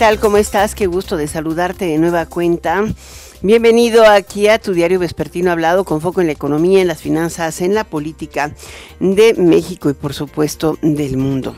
Tal? ¿Cómo estás? Qué gusto de saludarte de nueva cuenta. Bienvenido aquí a tu diario vespertino hablado con foco en la economía, en las finanzas, en la política de México y por supuesto del mundo.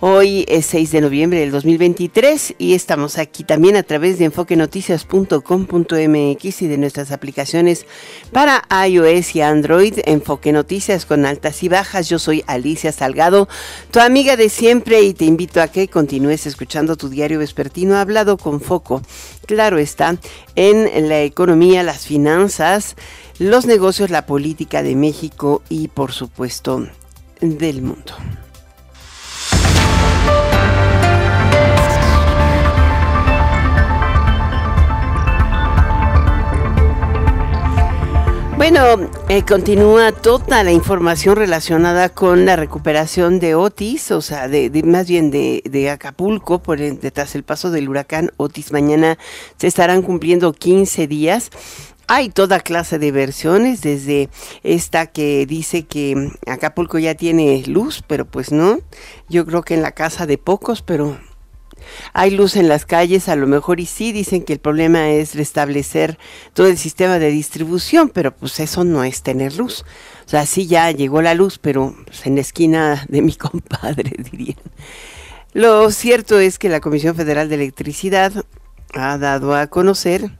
Hoy es 6 de noviembre del 2023 y estamos aquí también a través de enfoquenoticias.com.mx y de nuestras aplicaciones para iOS y Android. Enfoque Noticias con altas y bajas. Yo soy Alicia Salgado, tu amiga de siempre y te invito a que continúes escuchando tu diario vespertino hablado con foco. Claro está, en la economía, las finanzas, los negocios, la política de México y por supuesto del mundo. Bueno, eh, continúa toda la información relacionada con la recuperación de Otis, o sea, de, más bien de, Acapulco, por detrás del paso del huracán Otis. Mañana se estarán cumpliendo 15 días. Hay toda clase de versiones, desde esta que dice que Acapulco ya tiene luz, pero pues no. Yo creo que en la casa de pocos, pero hay luz en las calles, a lo mejor y sí dicen que el problema es restablecer todo el sistema de distribución, pero pues eso no es tener luz. O sea, sí ya llegó la luz, pero pues, en la esquina de mi compadre, dirían. Lo cierto es que la Comisión Federal de Electricidad ha dado a conocer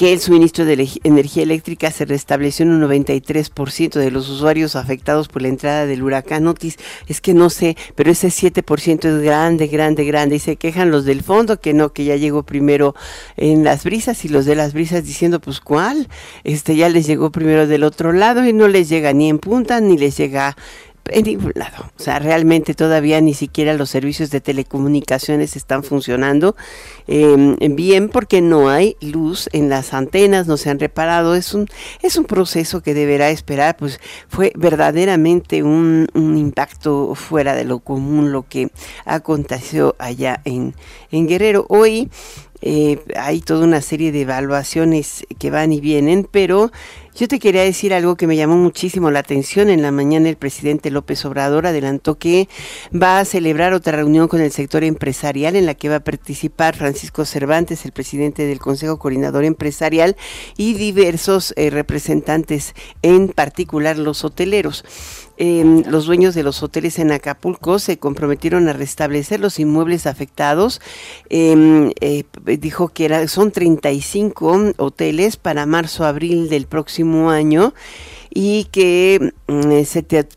que el suministro de energía eléctrica se restableció en un 93% de los usuarios afectados por la entrada del huracán Otis. Es que no sé, pero ese 7% es grande, grande, grande. Y se quejan los del fondo que no, que ya llegó primero en las brisas y los de las brisas diciendo, pues cuál, este ya les llegó primero del otro lado y no les llega ni en punta ni les llega en ningún lado. O sea, realmente todavía ni siquiera los servicios de telecomunicaciones están funcionando em, bien porque no hay luz en las antenas, no se han reparado. Es un, es un proceso que deberá esperar. Pues fue verdaderamente un, un impacto fuera de lo común lo que aconteció allá en, en Guerrero. Hoy eh, hay toda una serie de evaluaciones que van y vienen, pero yo te quería decir algo que me llamó muchísimo la atención. En la mañana el presidente López Obrador adelantó que va a celebrar otra reunión con el sector empresarial en la que va a participar Francisco Cervantes, el presidente del Consejo Coordinador Empresarial, y diversos eh, representantes, en particular los hoteleros. Em, los dueños de los hoteles en Acapulco se comprometieron a restablecer los inmuebles afectados. Em, eh, dijo que son 35 hoteles para marzo-abril del próximo año y que mm,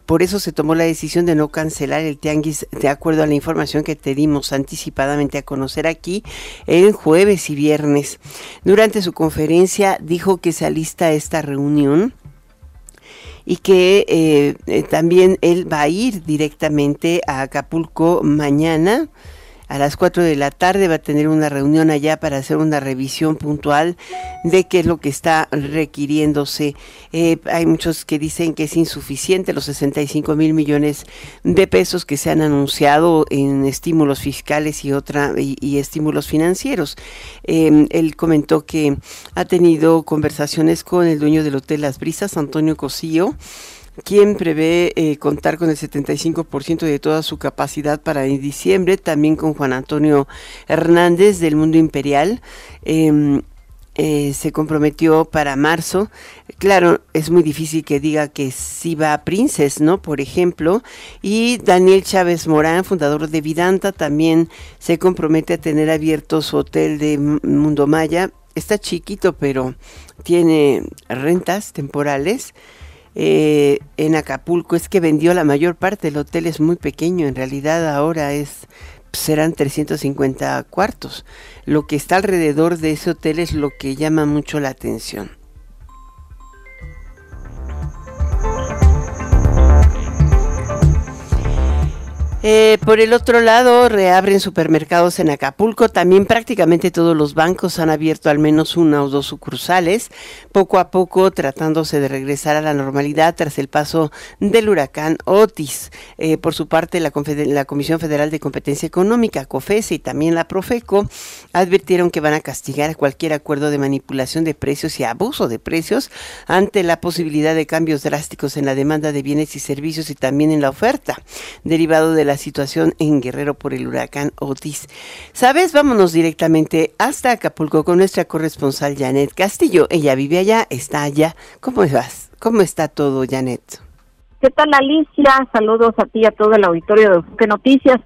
por eso se tomó la decisión de no cancelar el tianguis de acuerdo a la información que te dimos anticipadamente a conocer aquí en jueves y viernes. Durante su conferencia dijo que se alista esta reunión y que eh, eh, también él va a ir directamente a Acapulco mañana a las 4 de la tarde va a tener una reunión allá para hacer una revisión puntual de qué es lo que está requiriéndose. Eh, hay muchos que dicen que es insuficiente los 65 mil millones de pesos que se han anunciado en estímulos fiscales y otra y, estímulos financieros. Em, él comentó que ha tenido conversaciones con el dueño del Hotel Las Brisas, Antonio Cosío, quien prevé eh, contar con el 75% de toda su capacidad para en diciembre, también con Juan Antonio Hernández del Mundo Imperial. Em, eh, se comprometió para marzo. Claro, es muy difícil que diga que sí va a Princess, ¿no? Por ejemplo. Y Daniel Chávez Morán, fundador de Vidanta, también se compromete a tener abierto su hotel de Mundo Maya. Está chiquito, pero tiene rentas temporales. Eh, en Acapulco es que vendió la mayor parte del hotel, es muy pequeño, en realidad ahora es serán 350 cuartos. Lo que está alrededor de ese hotel es lo que llama mucho la atención. Eh, por el otro lado, reabren supermercados en Acapulco. También prácticamente todos los bancos han abierto al menos una o dos sucursales, poco a poco tratándose de regresar a la normalidad tras el paso del huracán Otis. Eh, por su parte, la, la, Comisión Federal de Competencia Económica, COFESE y también la Profeco advirtieron que van a castigar cualquier acuerdo de manipulación de precios y abuso de precios ante la posibilidad de cambios drásticos en la demanda de bienes y servicios y también en la oferta, derivado de la situación en Guerrero por el huracán Otis. ¿Sabes? Vámonos directamente hasta Acapulco con nuestra corresponsal Janet Castillo. Ella vive allá, está allá. ¿Cómo estás? ¿Cómo está todo, Janet? ¿Qué tal, Alicia? Saludos a ti y a todo el auditorio de Enfoque Noticias.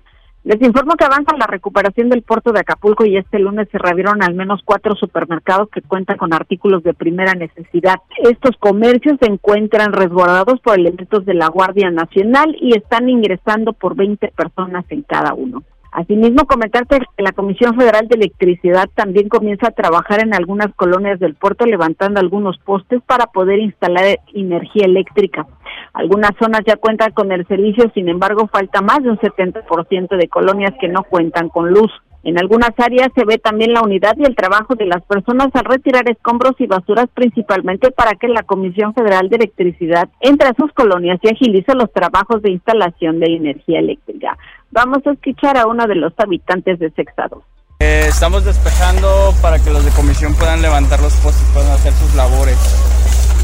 Les informo que avanza la recuperación del puerto de Acapulco y este lunes se reabrieron al menos cuatro supermercados que cuentan con artículos de primera necesidad. Estos comercios se encuentran resguardados por elementos de la Guardia Nacional y están ingresando por 20 personas en cada uno. Asimismo, comentarte que la Comisión Federal de Electricidad también comienza a trabajar en algunas colonias del puerto levantando algunos postes para poder instalar energía eléctrica. Algunas zonas ya cuentan con el servicio, sin embargo, falta más de un 70% de colonias que no cuentan con luz. En algunas áreas se ve también la unidad y el trabajo de las personas al retirar escombros y basuras principalmente para que la Comisión Federal de Electricidad entre a sus colonias y agilice los trabajos de instalación de energía eléctrica. Vamos a escuchar a uno de los habitantes de Sexado. Eh, estamos despejando para que los de comisión puedan levantar los postes, puedan hacer sus labores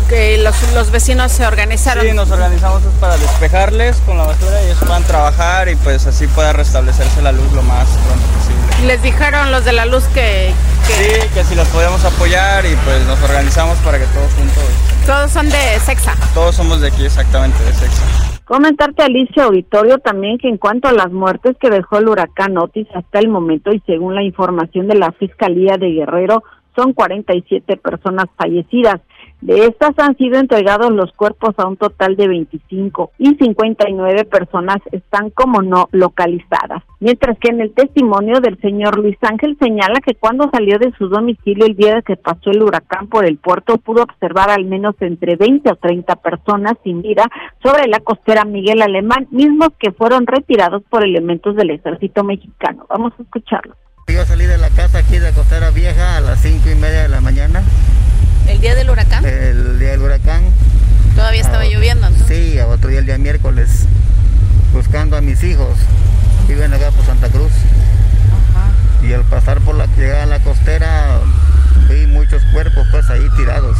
que los, vecinos se organizaron. Sí, nos organizamos pues, para despejarles con la basura y ellos puedan trabajar y pues así pueda restablecerse la luz lo más pronto posible. Les dijeron los de la luz que, Sí, que si los podíamos apoyar y pues nos organizamos para que todos juntos... Todos son de Sexa. Todos somos de aquí exactamente, de Sexa. Comentarte, Alicia Auditorio, también que en cuanto a las muertes que dejó el huracán Otis hasta el momento y según la información de la Fiscalía de Guerrero, son 47 personas fallecidas. De estas han sido entregados los cuerpos a un total de 25 y 59 personas están como no localizadas. Mientras que en el testimonio del señor Luis Ángel señala que cuando salió de su domicilio el día que pasó el huracán por el puerto pudo observar al menos entre 20 o 30 personas sin vida sobre la costera Miguel Alemán, mismos que fueron retirados por elementos del ejército mexicano. Vamos a escucharlo. Yo salí de la casa aquí de Costera Vieja a las cinco y media de la mañana ¿El día del huracán? El día del huracán. ¿Todavía estaba lloviendo? Sí, otro día, el día miércoles, buscando a mis hijos. Viven acá por Santa Cruz. Ajá. Y al pasar por la llegada a la costera, vi muchos cuerpos pues ahí tirados,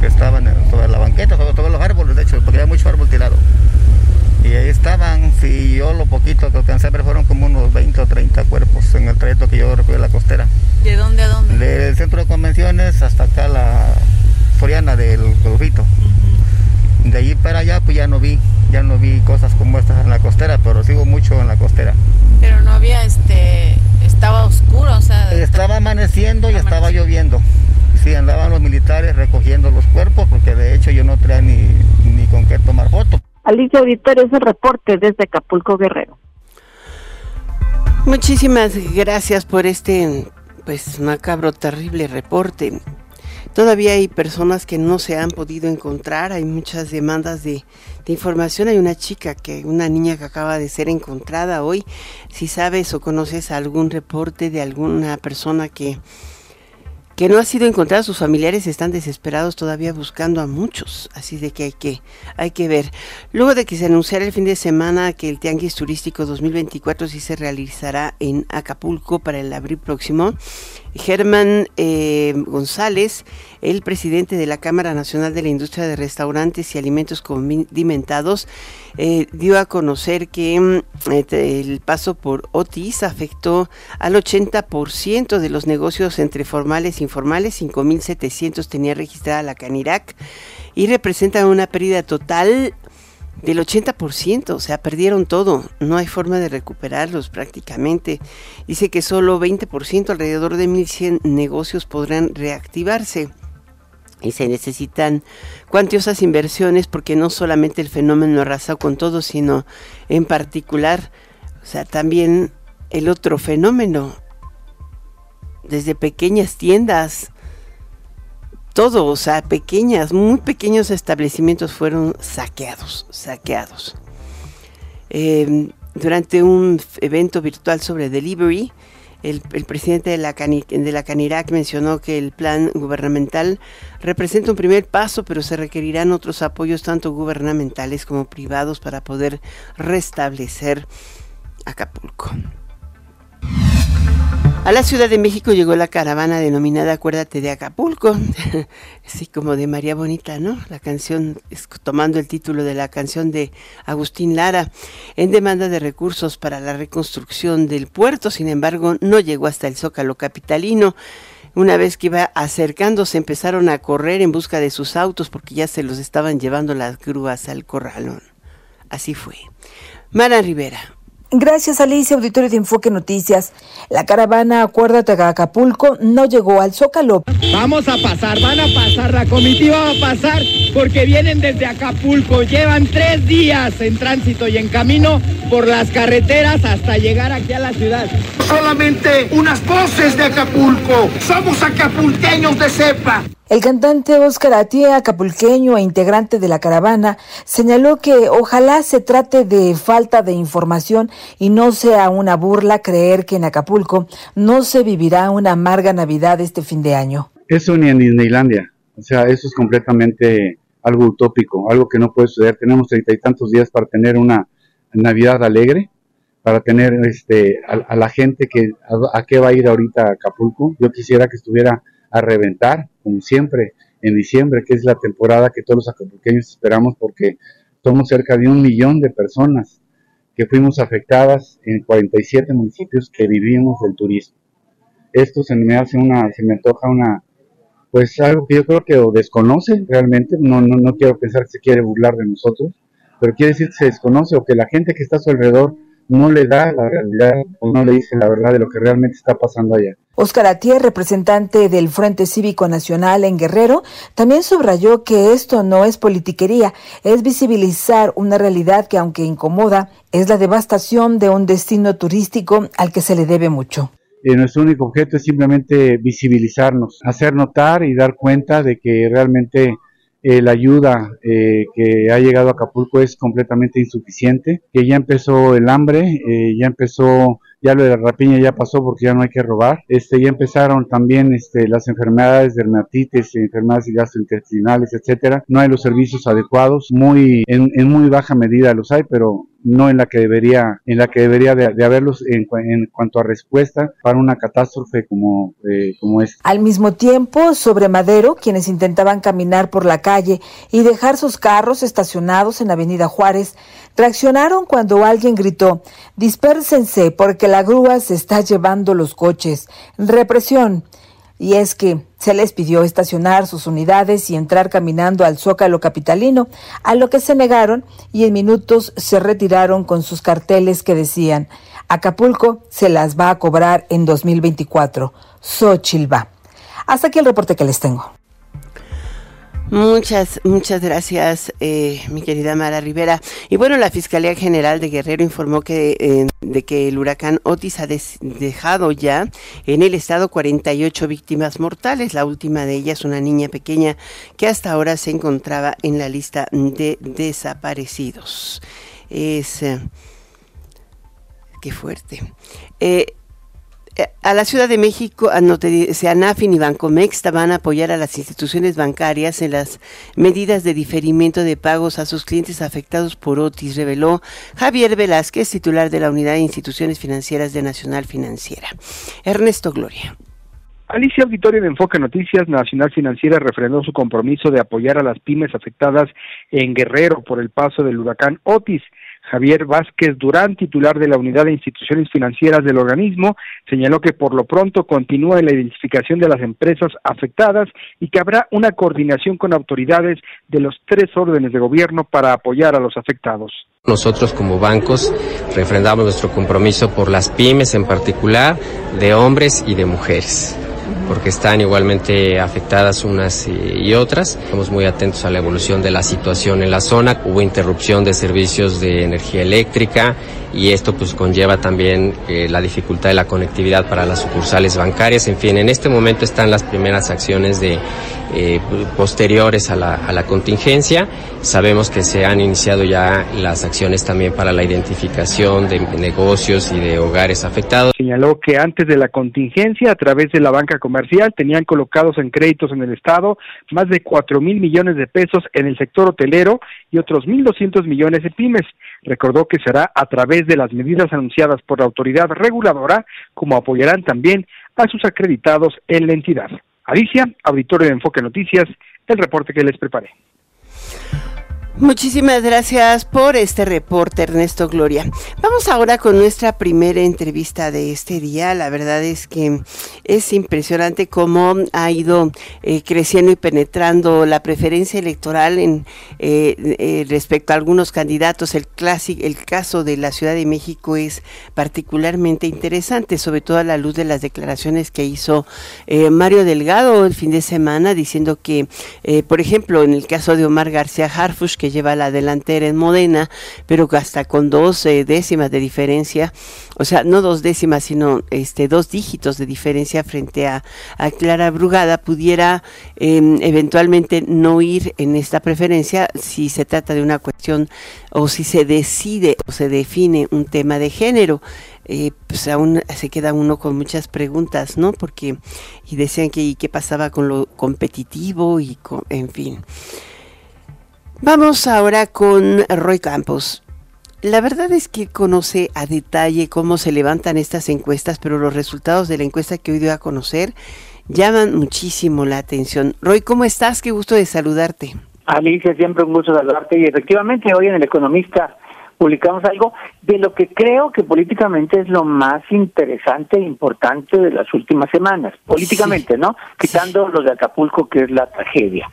que estaban sobre la banqueta, sobre todos los árboles, de hecho, porque había mucho árbol tirado. Y ahí estaban, y yo lo poquito que alcancé ver fueron como unos 20 o 30 cuerpos en el trayecto que yo recorrí la costera. ¿De dónde a dónde? Del centro de convenciones hasta acá la Soriana del Golfito. De allí para allá pues ya no vi, ya no vi cosas como estas en la costera, pero sigo mucho en la costera. Pero no había este, estaba oscuro, o sea. Estaba amaneciendo y estaba lloviendo. Sí, andaban los militares recogiendo los cuerpos porque de hecho yo no traía ni, ni con qué tomar fotos. Alicia Auditorio es el reporte desde Acapulco Guerrero. Muchísimas gracias por este pues macabro, terrible reporte. Todavía hay personas que no se han podido encontrar, hay muchas demandas de, de, información. Hay una chica, que una niña que acaba de ser encontrada hoy. Si sabes o conoces algún reporte de alguna persona que que no ha sido encontrada, sus familiares están desesperados todavía buscando a muchos, así de que hay que, hay que ver. Luego de que se anunciara el fin de semana que el Tianguis Turístico 2024 sí se realizará en Acapulco para el abril próximo, Germán eh, González, el presidente de la Cámara Nacional de la Industria de Restaurantes y Alimentos Condimentados, eh, dio a conocer que mm, este, el paso por Otis afectó al 80% de los negocios entre formales, informales, 5.700 tenía registrada la Canirac y representan una pérdida total del 80%, o sea, perdieron todo, no hay forma de recuperarlos prácticamente. Dice que solo 20%, alrededor de 1.100 negocios podrán reactivarse. Y se necesitan cuantiosas inversiones porque no solamente el fenómeno arrasó con todo, sino en particular, o sea, también el otro fenómeno, desde pequeñas tiendas, todo, o sea, pequeñas, muy pequeños establecimientos fueron saqueados, saqueados. Em, durante un evento virtual sobre delivery, el, presidente de la, de la Canirac mencionó que el plan gubernamental representa un primer paso, pero se requerirán otros apoyos tanto gubernamentales como privados para poder restablecer Acapulco. A la Ciudad de México llegó la caravana denominada Acuérdate de Acapulco, así como de María Bonita, ¿no? La canción, tomando el título de la canción de Agustín Lara, en demanda de recursos para la reconstrucción del puerto, sin embargo, no llegó hasta el Zócalo capitalino. Una vez que iba acercándose, empezaron a correr en busca de sus autos porque ya se los estaban llevando las grúas al corralón. Así fue. Mara Rivera, Gracias Alicia, auditorio de Enfoque Noticias. La caravana Acuérdate de Acapulco no llegó al Zócalo. Vamos a pasar, van a pasar, la comitiva va a pasar porque vienen desde Acapulco. Llevan tres días en tránsito y en camino por las carreteras hasta llegar aquí a la ciudad. Solamente unas voces de Acapulco. Somos acapulqueños de cepa. El cantante Oscar Atie, acapulqueño e integrante de la caravana, señaló que ojalá se trate de falta de información y no sea una burla creer que en Acapulco no se vivirá una amarga Navidad este fin de año. Eso ni en Disneylandia, o sea, eso es completamente algo utópico, algo que no puede suceder. Tenemos treinta y tantos días para tener una Navidad alegre, para tener este, a, la gente que a, a qué va a ir ahorita a Acapulco. Yo quisiera que estuviera a reventar, como siempre, en diciembre, que es la temporada que todos los acapulqueños esperamos porque somos cerca de un millón de personas que fuimos afectadas en 47 municipios que vivimos del turismo. Esto se me hace una, se me antoja una, pues algo que yo creo que desconoce realmente, no, no, no quiero pensar que se quiere burlar de nosotros, pero quiere decir que se desconoce o que la gente que está a su alrededor no le da la realidad o no le dice la verdad de lo que realmente está pasando allá. Oscar Atier, representante del Frente Cívico Nacional en Guerrero, también subrayó que esto no es politiquería, es visibilizar una realidad que aunque incomoda, es la devastación de un destino turístico al que se le debe mucho. Eh, nuestro único objeto es simplemente visibilizarnos, hacer notar y dar cuenta de que realmente eh, la ayuda eh, que ha llegado a Acapulco es completamente insuficiente, que ya empezó el hambre, eh, ya empezó ya lo de la rapiña ya pasó porque ya no hay que robar. Este, ya empezaron también este, las enfermedades de dermatitis, enfermedades gastrointestinales, etcétera. No hay los servicios adecuados, muy en, en muy baja medida los hay, pero no en la que debería, en la que debería de, haberlos en, en, cuanto a respuesta para una catástrofe como, eh, como esta. Al mismo tiempo, sobre Madero, quienes intentaban caminar por la calle y dejar sus carros estacionados en Avenida Juárez, reaccionaron cuando alguien gritó, dispérsense porque la grúa se está llevando los coches. Represión. Y es que se les pidió estacionar sus unidades y entrar caminando al zócalo capitalino, a lo que se negaron y en minutos se retiraron con sus carteles que decían, Acapulco se las va a cobrar en 2024. Xochilva. Hasta aquí el reporte que les tengo. Muchas, muchas gracias, eh, mi querida Mara Rivera. Y bueno, la Fiscalía General de Guerrero informó que, eh, de que el huracán Otis ha dejado ya en el estado 48 víctimas mortales. La última de ellas, una niña pequeña que hasta ahora se encontraba en la lista de desaparecidos. Es... Eh, qué fuerte. Eh, a la Ciudad de México, ANAFIN y Bancomex van a apoyar a las instituciones bancarias en las medidas de diferimiento de pagos a sus clientes afectados por Otis, reveló Javier Velázquez, titular de la Unidad de Instituciones Financieras de Nacional Financiera. Ernesto Gloria. Alicia Auditorio de Enfoque Noticias Nacional Financiera refrendó su compromiso de apoyar a las pymes afectadas en Guerrero por el paso del huracán Otis. Javier Vázquez Durán, titular de la Unidad de Instituciones Financieras del organismo, señaló que por lo pronto continúa la identificación de las empresas afectadas y que habrá una coordinación con autoridades de los tres órdenes de gobierno para apoyar a los afectados. Nosotros como bancos refrendamos nuestro compromiso por las pymes en particular, de hombres y de mujeres porque están igualmente afectadas unas y otras. Estamos muy atentos a la evolución de la situación en la zona. Hubo interrupción de servicios de energía eléctrica y esto pues conlleva también eh, la dificultad de la conectividad para las sucursales bancarias. En fin, en este momento están las primeras acciones de eh, posteriores a la, a la contingencia. Sabemos que se han iniciado ya las acciones también para la identificación de negocios y de hogares afectados. Señaló que antes de la contingencia, a través de la banca comercial, tenían colocados en créditos en el Estado más de cuatro mil millones de pesos en el sector hotelero y otros mil doscientos millones de pymes. Recordó que será a través de las medidas anunciadas por la autoridad reguladora, como apoyarán también a sus acreditados en la entidad. Alicia, auditorio de Enfoque Noticias, el reporte que les preparé. Muchísimas gracias por este reporte, Ernesto Gloria. Vamos ahora con nuestra primera entrevista de este día. La verdad es que es impresionante cómo ha ido eh, creciendo y penetrando la preferencia electoral en eh, eh, respecto a algunos candidatos. El clásico, el caso de la Ciudad de México es particularmente interesante, sobre todo a la luz de las declaraciones que hizo Mario Delgado el fin de semana, diciendo que, por ejemplo, en el caso de Omar García Harfush, que lleva la delantera en Modena, pero hasta con dos eh, décimas de diferencia, o sea, no dos décimas, sino este dos dígitos de diferencia frente a, Clara Brugada, pudiera em, eventualmente no ir en esta preferencia si se trata de una cuestión o si se decide o se define un tema de género. Eh, pues aún se queda uno con muchas preguntas, ¿no? Porque, y decían que, ¿y qué pasaba con lo competitivo? Y con, en fin. Vamos ahora con Roy Campos. La verdad es que conoce a detalle cómo se levantan estas encuestas, pero los resultados de la encuesta que hoy dio a conocer llaman muchísimo la atención. Roy, ¿cómo estás? Qué gusto de saludarte. Alicia, siempre un gusto saludarte. Y efectivamente, hoy en El Economista publicamos algo de lo que creo que políticamente es lo más interesante e importante de las últimas semanas. Políticamente, ¿no? Quitando lo de Acapulco, que es la tragedia.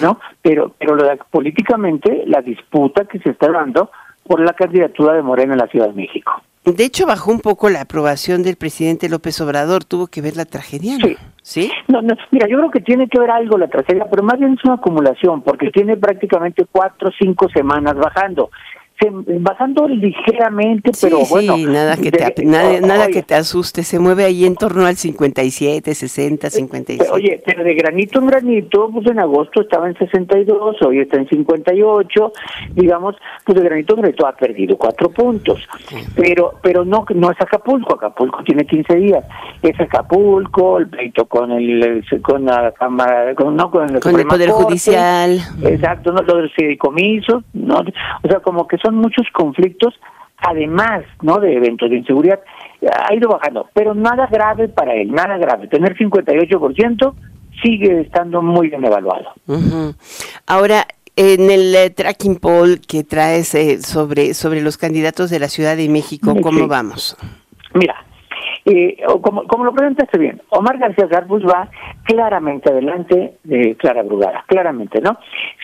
¿No? Pero, pero lo políticamente la disputa que se está dando por la candidatura de Morena en la Ciudad de México. De hecho, bajó un poco la aprobación del presidente López Obrador. Tuvo que ver la tragedia, Sí. ¿Sí? No, no, mira, yo creo que tiene que ver algo la tragedia, pero más bien es una acumulación, porque tiene prácticamente cuatro o cinco semanas bajando bajando ligeramente, pero bueno. nada que, te, nada, que te asuste, se mueve ahí en torno al 57, 60, 57. Oye, pero de granito en granito, pues en agosto estaba en 62, hoy está en 58, digamos, pues de granito en granito ha perdido cuatro puntos. Pero pero no no es Acapulco, Acapulco tiene 15 días. Es Acapulco, el pleito con el con la Cámara, con, no, con el, con el Poder Judicial. Exacto, no, lo del fideicomiso, no, o sea, como que son muchos conflictos, además no de eventos de inseguridad, ha ido bajando, pero nada grave para él, nada grave. Tener 58% sigue estando muy bien evaluado. Ahora, en el eh, tracking poll que traes eh, sobre, sobre los candidatos de la Ciudad de México, ¿cómo vamos? Mira, eh, como, como lo presentaste bien, Omar García Garbus va claramente adelante de Clara Brugada, claramente, ¿no?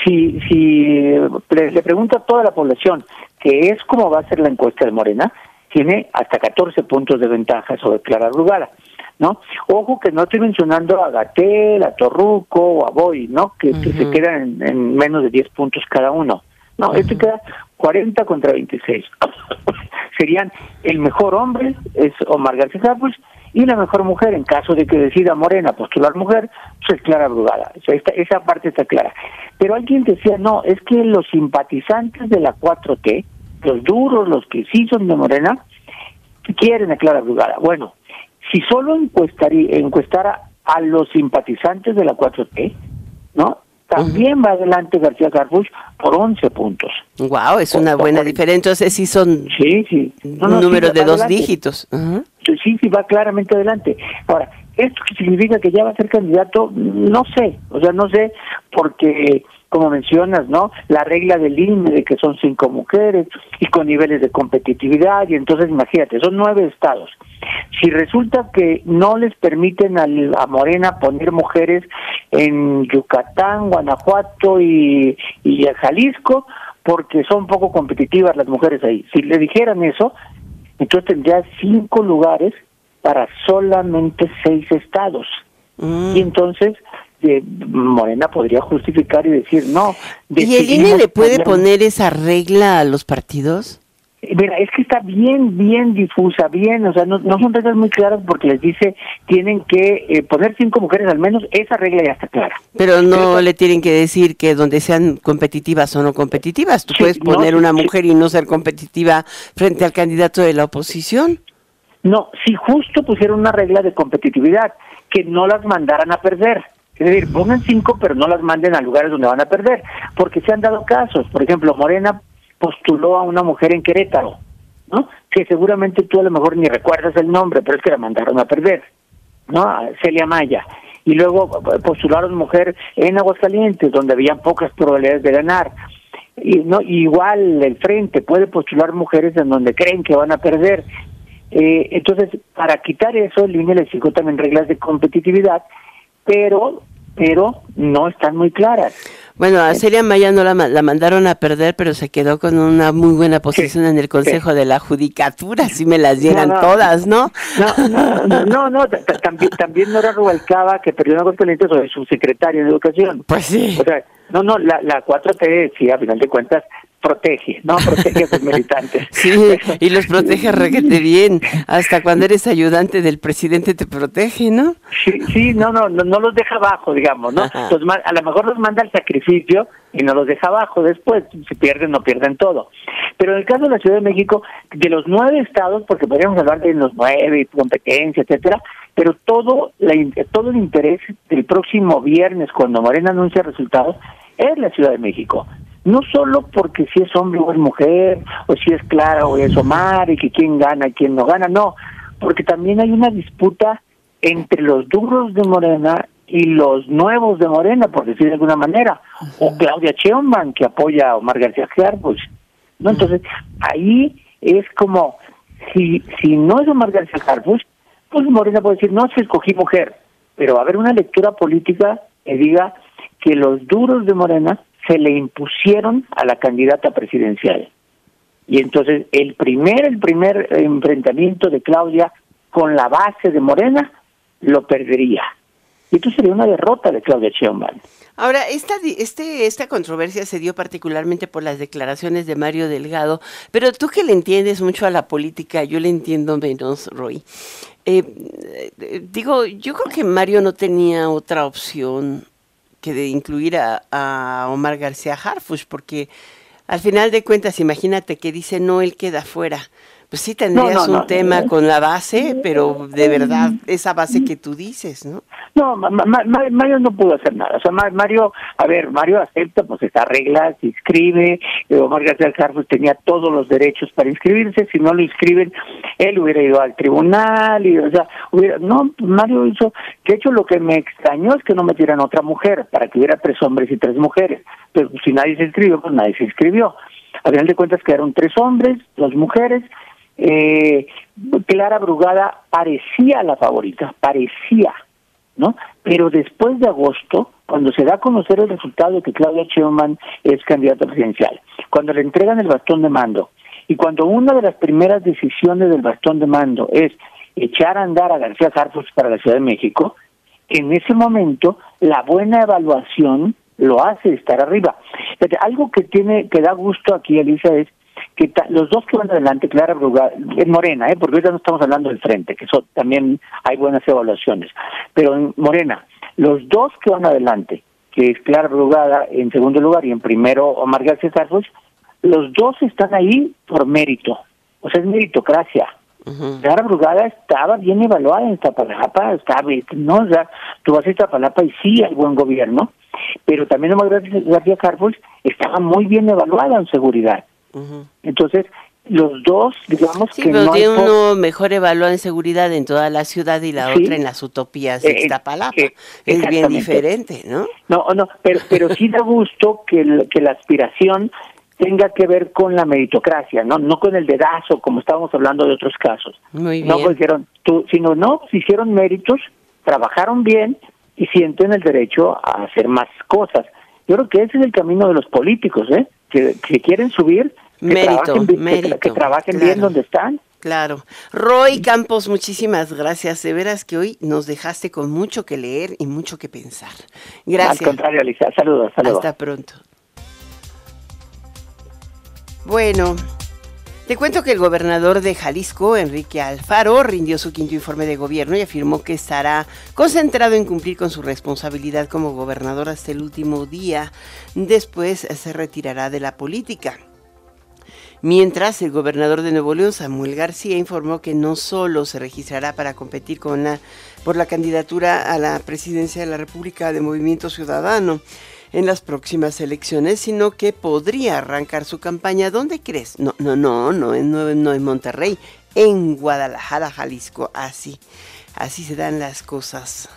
Si, si le, pregunta a toda la población que es como va a ser la encuesta de Morena, tiene hasta 14 puntos de ventaja sobre Clara Brugada. ¿no? Ojo que no estoy mencionando a Gatel, a Torruco o a Boy, ¿no? Que, se quedan en, menos de 10 puntos cada uno. No, este queda 40 contra 26. Serían el mejor hombre, es Omar García Capus, y la mejor mujer, en caso de que decida Morena postular mujer, pues es Clara Brugada. esa parte está clara. Pero alguien decía, no, es que los simpatizantes de la 4T, los duros, los que sí son de Morena, quieren a Clara Brugada. Bueno, si solo encuestara a los simpatizantes de la 4T, ¿no? También va adelante García Carbuch por 11 puntos. Wow, es una buena diferencia. Entonces sí son sí, sí. un número de dos dígitos. Sí, sí, va claramente adelante. Ahora, ¿esto significa que ya va a ser candidato? No sé, o sea, no sé, porque como mencionas, ¿no? La regla del INE de que son cinco mujeres y con niveles de competitividad y entonces imagínate, son nueve estados. Si resulta que no les permiten al, a Morena poner mujeres en Yucatán, Guanajuato y, y Jalisco, porque son poco competitivas las mujeres ahí. Si le dijeran eso, entonces tendría cinco lugares para solamente seis estados. Y entonces eh, Morena podría justificar y decir no. ¿Y el INE le puede poner esa regla a los partidos? Mira, es que está bien, bien difusa, bien, o sea, no, no son reglas muy claras porque les dice tienen que eh, poner cinco mujeres al menos, esa regla ya está clara. Pero no le tienen que decir que donde sean competitivas o no competitivas, tú puedes poner una mujer y no ser competitiva frente al candidato de la oposición. No, si justo pusieron una regla de competitividad, que no las mandaran a perder. Es decir, pongan cinco, pero no las manden a lugares donde van a perder, porque se han dado casos. Por ejemplo, Morena postuló a una mujer en Querétaro, ¿no? Que seguramente tú a lo mejor ni recuerdas el nombre, pero es que la mandaron a perder, ¿no? Celia Maya. Y luego postularon mujer en Aguascalientes, donde había pocas probabilidades de ganar. Y no igual el frente puede postular mujeres en donde creen que van a perder. Eh, entonces, para quitar eso, el INE le fijó también reglas de competitividad, pero pero no están muy claras. Bueno, a Celia Maya no la, la, mandaron a perder, pero se quedó con una muy buena posición en el Consejo de la Judicatura, si me las dieran todas, ¿no? No, no, no, no, también, también Nora Rubalcaba, que perdió una clientes sobre su secretario de Educación. Pues sí. O sea, no, no, la, la 4T, sí, a final de cuentas, protege, ¿no? Protege a sus militantes. Sí, y los protege reguete bien. Hasta cuando eres ayudante del presidente te protege, ¿no? Sí, sí no, no, no, los deja abajo, digamos, ¿no? a lo mejor los manda al sacrificio y no los deja abajo después. Si pierden, no pierden todo. Pero en el caso de la Ciudad de México, de los nueve estados, porque podríamos hablar de los nueve, competencia, etcétera, pero todo, la, todo el interés del próximo viernes, cuando Morena anuncia resultados, es la Ciudad de México no solo porque si es hombre o es mujer, o si es Clara o es Omar, y que quién gana y quién no gana, no, porque también hay una disputa entre los duros de Morena y los nuevos de Morena, por decir de alguna manera, o Claudia Sheinbaum que apoya a Omar García Harfuch, ¿no? Entonces, ahí es como, si, si no es Omar García Harfuch, pues Morena puede decir, no, si escogí mujer, pero va a haber una lectura política que diga que los duros de Morena se le impusieron a la candidata presidencial. Y entonces el primer, el primer enfrentamiento de Claudia con la base de Morena lo perdería. Y esto sería una derrota de Claudia Sheinbaum. Ahora, esta, este, esta controversia se dio particularmente por las declaraciones de Mario Delgado, pero tú que le entiendes mucho a la política, yo le entiendo menos, Roy. Eh, eh, digo, yo creo que Mario no tenía otra opción que de incluir a, Omar García Harfush, porque al final de cuentas, imagínate que dice no, él queda fuera. Pues sí tendrías un tema con la base, pero de verdad, esa base que tú dices, ¿no? No, Mario no pudo hacer nada. O sea, Mario, a ver, Mario acepta, pues está reglas, se inscribe. Eh, Omar García Harfuch tenía todos los derechos para inscribirse. Si no lo inscriben, él hubiera ido al tribunal. y o sea, hubiera, No, Mario hizo. De hecho, lo que me extrañó es que no metieran otra mujer, para que hubiera tres hombres y tres mujeres. Pero si nadie se inscribió, pues nadie se inscribió. A final de cuentas quedaron tres hombres, dos mujeres eh, Clara Brugada parecía la favorita, parecía, ¿no? Pero después de agosto, cuando se da a conocer el resultado de que Claudia Sheinbaum es candidata presidencial, cuando le entregan el bastón de mando y cuando una de las primeras decisiones del bastón de mando es echar a andar a García Harfuch para la Ciudad de México, en ese momento la buena evaluación lo hace estar arriba. Algo que tiene que da gusto aquí, Elisa, es que los dos que van adelante, Clara Brugada, en Morena, ¿eh? porque ahorita no estamos hablando del frente, que eso también hay buenas evaluaciones, pero en Morena, los dos que van adelante, que es Clara Brugada en segundo lugar y en primero Omar García Sarfos, los dos están ahí por mérito, o sea, es meritocracia. Clara Brugada estaba bien evaluada en Iztapalapa, estaba, no, o sea, tú vas a Iztapalapa y sí hay buen gobierno, pero también Omar García Carlos estaba muy bien evaluada en seguridad. Entonces, los dos, digamos Sí, que pero no tiene uno mejor evaluado en seguridad en toda la ciudad y la Sí. otra en las utopías de Eh, Iztapalapa. eh, es bien diferente, ¿no? No, no, pero, pero sí da gusto que, el- que la aspiración tenga que ver con la meritocracia, no no con el dedazo, como estábamos hablando de otros casos. Muy No bien. pues hicieron, tú, sino no, pues hicieron méritos, trabajaron bien y sienten el derecho a hacer más cosas. Yo creo que ese es el camino de los políticos, ¿eh? Que, que quieren subir, que Mérito, trabajen, bien- que- mérito, que, trabajen claro. bien donde están. Claro. Roy Campos, muchísimas gracias. De veras que hoy nos dejaste con mucho que leer y mucho que pensar. Gracias. Al contrario, Alicia, saludos, saludos. Hasta pronto. Bueno, te cuento que el gobernador de Jalisco, Enrique Alfaro, rindió su quinto informe de gobierno y afirmó que estará concentrado en cumplir con su responsabilidad como gobernador hasta el último día. Después se retirará de la política. Mientras, el gobernador de Nuevo León, Samuel García, informó que no solo se registrará para competir con la, por la candidatura a la presidencia de la República de Movimiento Ciudadano en las próximas elecciones, sino que podría arrancar su campaña. ¿Dónde crees? No, no, no, no, no, no en Monterrey, en Guadalajara, Jalisco. Así, así se dan las cosas.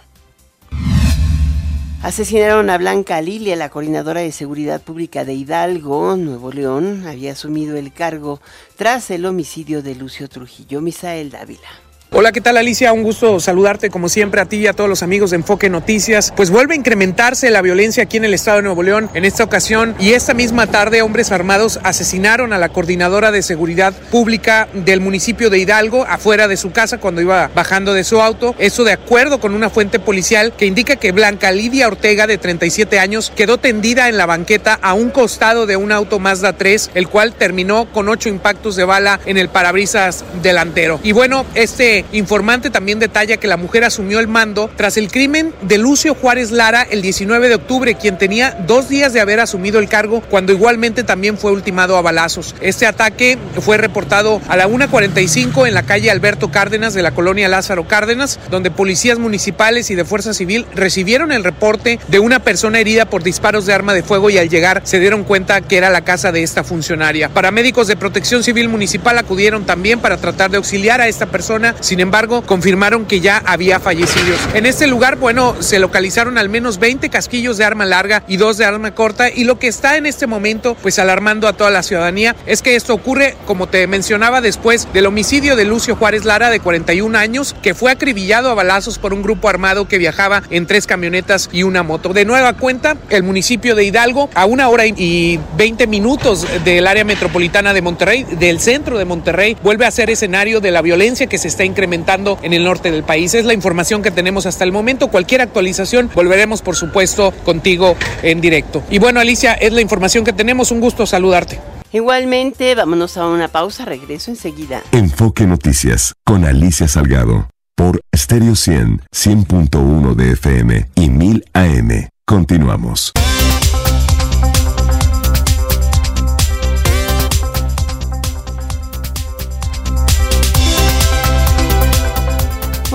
Asesinaron a Blanca Lilia, la coordinadora de seguridad pública de Hidalgo, Nuevo León. Había asumido el cargo tras el homicidio de Lucio Trujillo. Misael Dávila. Hola, ¿qué tal Alicia? Un gusto saludarte como siempre a ti y a todos los amigos de Enfoque Noticias. Pues vuelve a incrementarse la violencia aquí en el estado de Nuevo León en esta ocasión y esta misma tarde hombres armados asesinaron a la coordinadora de seguridad pública del municipio de Hidalgo afuera de su casa cuando iba bajando de su auto. Eso de acuerdo con una fuente policial que indica que Blanca Lidia Ortega de 37 años quedó tendida en la banqueta a un costado de un auto Mazda 3, el cual terminó con ocho impactos de bala en el parabrisas delantero. Y bueno, este informante también detalla que la mujer asumió el mando tras el crimen de Lucio Juárez Lara el 19 de octubre, quien tenía dos días de haber asumido el cargo cuando igualmente también fue ultimado a balazos. Este ataque fue reportado a la 1.45 en la calle Alberto Cárdenas de la colonia Lázaro Cárdenas, donde policías municipales y de fuerza civil recibieron el reporte de una persona herida por disparos de arma de fuego y al llegar se dieron cuenta que era la casa de esta funcionaria. Paramédicos de protección civil municipal acudieron también para tratar de auxiliar a esta persona, sin embargo confirmaron que ya había fallecidos. En este lugar, bueno, se localizaron al menos 20 casquillos de arma larga y dos de arma corta y lo que está en este momento pues alarmando a toda la ciudadanía es que esto ocurre, como te mencionaba, después del homicidio de Lucio Juárez Lara de 41 años que fue acribillado a balazos por un grupo armado que viajaba en tres camionetas y una moto. De nueva cuenta, el municipio de Hidalgo, a una hora y 20 minutos del área metropolitana de Monterrey, del centro de Monterrey, vuelve a ser escenario de la violencia que se está incrementando en el norte del país. Es la información que tenemos hasta el momento. Cualquier actualización volveremos, por supuesto, contigo en directo. Y bueno, Alicia, es la información que tenemos. Un gusto saludarte. Igualmente, vámonos a una pausa. Regreso enseguida. Enfoque Noticias con Alicia Salgado por Stereo 100, 100.1 de FM y 1000 AM. Continuamos.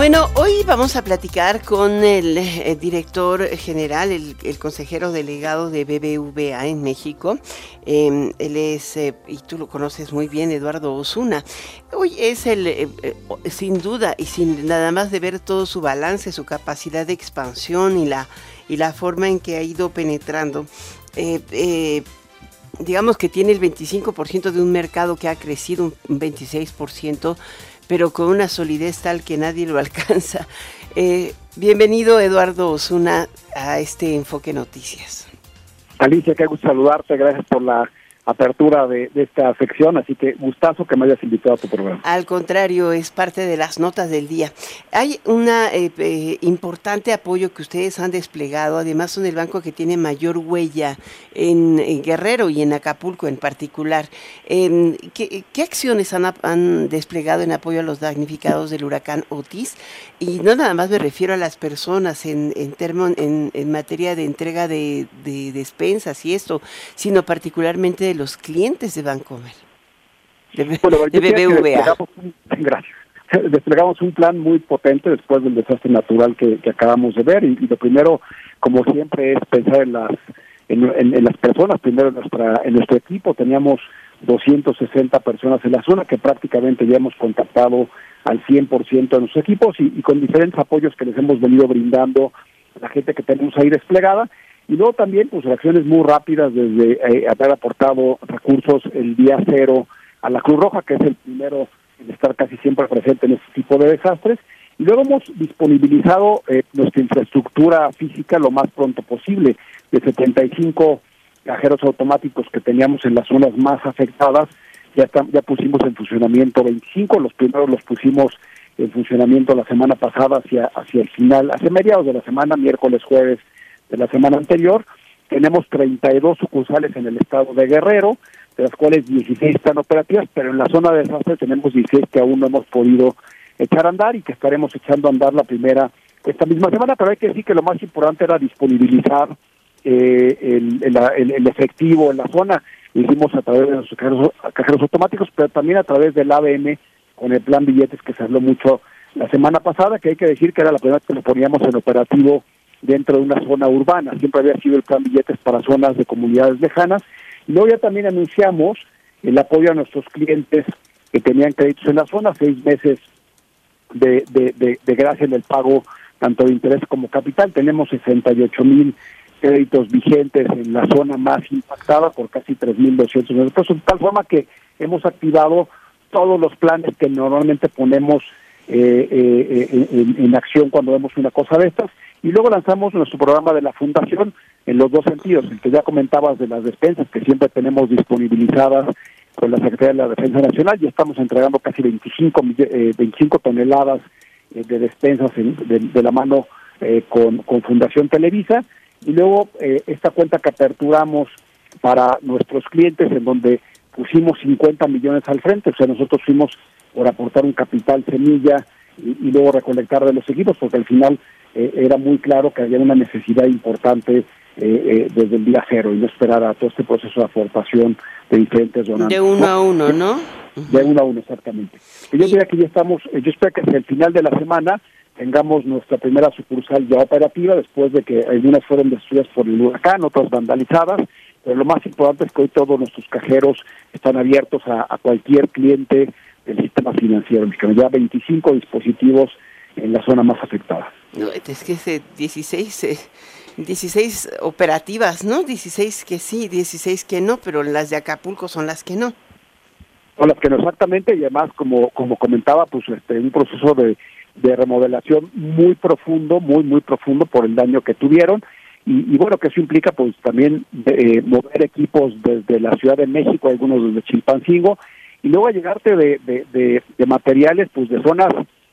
Bueno, hoy vamos a platicar con el eh, director general, el, consejero delegado de BBVA en México. Eh, él es, eh, y tú lo conoces muy bien, Eduardo Osuna. Hoy es el, eh, sin duda, y sin nada más de ver todo su balance, su capacidad de expansión y la, y la forma en que ha ido penetrando. digamos que tiene el 25% de un mercado que ha crecido un 26%, pero con una solidez tal que nadie lo alcanza. Eh, bienvenido Eduardo Osuna a este Enfoque Noticias. Alicia, qué gusto saludarte, gracias por la apertura de, esta sección, así que gustazo que me hayas invitado a tu programa. Al contrario, es parte de las notas del día. Hay un eh, eh, importante apoyo que ustedes han desplegado, además son el banco que tiene mayor huella en, Guerrero y en Acapulco en particular. Eh, ¿qué, ¿qué, acciones han, desplegado en apoyo a los damnificados del huracán Otis? Y no nada más me refiero a las personas en, termo, en, materia de entrega de despensas y esto, sino particularmente de los clientes de Bancomer, de, bueno, de BBVA. Gracias. Desplegamos un plan muy potente después del desastre natural que, que acabamos de ver y, y, lo primero, como siempre, es pensar en las en, en, en las personas, primero en, nuestra, en nuestro equipo. Teníamos 260 personas en la zona que prácticamente ya hemos contactado al 100% de nuestros equipos y, y, con diferentes apoyos que les hemos venido brindando a la gente que tenemos ahí desplegada. Y luego también, pues, reacciones muy rápidas desde eh, haber aportado recursos el día cero a la Cruz Roja, que es el primero en estar casi siempre presente en este tipo de desastres. Y luego hemos disponibilizado eh, nuestra infraestructura física lo más pronto posible. De 75 cajeros automáticos que teníamos en las zonas más afectadas, ya, ya pusimos en funcionamiento 25, los primeros los pusimos en funcionamiento la semana pasada hacia, hacia el final, hacia mediados de la semana, miércoles, jueves de la semana anterior. Tenemos 32 sucursales en el estado de Guerrero, de las cuales 16 están operativas, pero en la zona de desastre tenemos 16 que aún no hemos podido echar a andar y que estaremos echando a andar la primera esta misma semana, pero hay que decir que lo más importante era disponibilizar eh, el, el, el, efectivo en la zona, lo hicimos a través de los cajeros, cajeros automáticos, pero también a través del ABM con el plan billetes que se habló mucho la semana pasada, que hay que decir que era la primera vez que lo poníamos en operativo dentro de una zona urbana, siempre había sido el plan billetes para zonas de comunidades lejanas, y luego ya también anunciamos el apoyo a nuestros clientes que tenían créditos en la zona, seis meses de, de, de, de gracia en el pago tanto de interés como capital. Tenemos 68 mil créditos vigentes en la zona más impactada por casi 3.200 millones de pesos, de tal forma que hemos activado todos los planes que normalmente ponemos eh, eh, en, en, acción cuando vemos una cosa de estas. Y luego lanzamos nuestro programa de la Fundación en los dos sentidos, el que ya comentabas de las despensas que siempre tenemos disponibilizadas con la Secretaría de la Defensa Nacional, ya estamos entregando casi 25, eh, 25 toneladas eh, de despensas en, de, la mano eh, con, con, Fundación Televisa, y luego eh, esta cuenta que aperturamos para nuestros clientes en donde pusimos 50 millones al frente, o sea, nosotros fuimos por aportar un capital semilla y, y luego recolectar de los equipos, porque al final eh, era muy claro que había una necesidad importante eh, eh, desde el día cero y no esperar a todo este proceso de aportación de diferentes donantes. De uno a uno, ¿no? De uno a uno, exactamente. Y yo diría que ya estamos, yo espero que hacia el final de la semana tengamos nuestra primera sucursal ya operativa, después de que algunas fueron destruidas por el huracán, otras vandalizadas, pero lo más importante es que hoy todos nuestros cajeros están abiertos a, a cualquier cliente del sistema financiero mexicano. Ya 25 dispositivos en la zona más afectada. No, es que ese 16, eh, 16 operativas, ¿no? 16 que sí, 16 que no, pero las de Acapulco son las que no. Son las que no exactamente, y además, como, como comentaba, pues este, un proceso de, de remodelación muy profundo, muy, muy profundo por el daño que tuvieron. Y, y bueno, que eso implica pues también eh, mover equipos desde la Ciudad de México, algunos desde Chilpancingo, y luego a llegarte de, de, de, materiales pues de zonas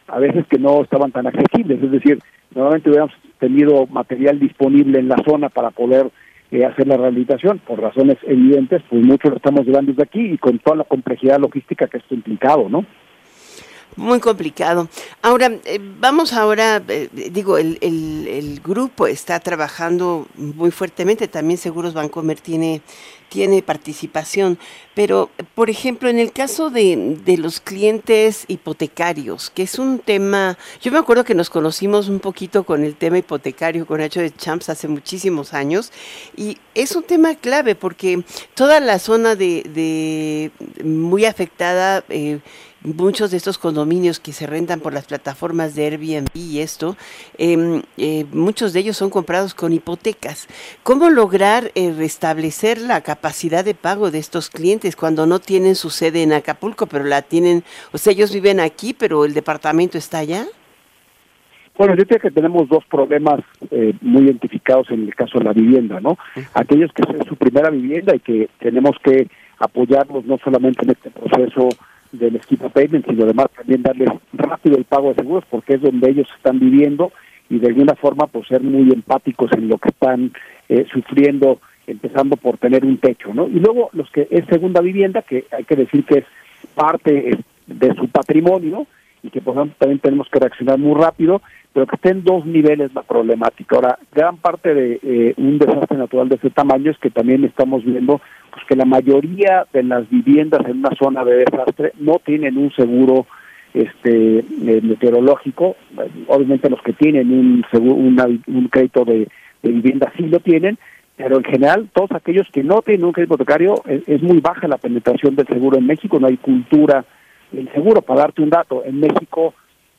a veces que no estaban tan accesibles, es decir, normalmente hubiéramos tenido material disponible en la zona para poder eh, hacer la rehabilitación, por razones evidentes, pues mucho lo estamos llevando desde aquí y con toda la complejidad logística que esto implicado, ¿no? Muy complicado. Ahora, eh, vamos ahora, eh, digo, el, el, grupo está trabajando muy fuertemente, también Seguros Bancomer tiene, tiene participación, pero, por ejemplo, en el caso de, de, los clientes hipotecarios, que es un tema, yo me acuerdo que nos conocimos un poquito con el tema hipotecario, con Nacho de Champs hace muchísimos años, y es un tema clave porque toda la zona de, de muy afectada, eh, muchos de estos condominios que se rentan por las plataformas de Airbnb y esto, eh, eh, muchos de ellos son comprados con hipotecas. ¿Cómo lograr eh, restablecer la capacidad de pago de estos clientes cuando no tienen su sede en Acapulco, pero la tienen, o sea, ellos viven aquí, pero el departamento está allá? Bueno, yo creo que tenemos dos problemas eh, muy identificados en el caso de la vivienda, ¿no? Aquellos que es su primera vivienda y que tenemos que apoyarlos no solamente en este proceso del esquema payment, sino además también darles rápido el pago de seguros porque es donde ellos están viviendo y de alguna forma pues ser muy empáticos en lo que están eh, sufriendo, empezando por tener un techo, ¿no? Y luego los que es segunda vivienda, que hay que decir que es parte de su patrimonio y que por ejemplo también tenemos que reaccionar muy rápido, pero que esté en dos niveles la problemática. Ahora, gran parte de eh, un desastre natural de ese tamaño es que también estamos viendo pues, que la mayoría de las viviendas en una zona de desastre no tienen un seguro este eh, meteorológico. Obviamente los que tienen un seguro, una, un crédito de, vivienda sí lo tienen, pero en general todos aquellos que no tienen un crédito hipotecario es, muy baja la penetración del seguro en México, no hay cultura del seguro. Para darte un dato, en México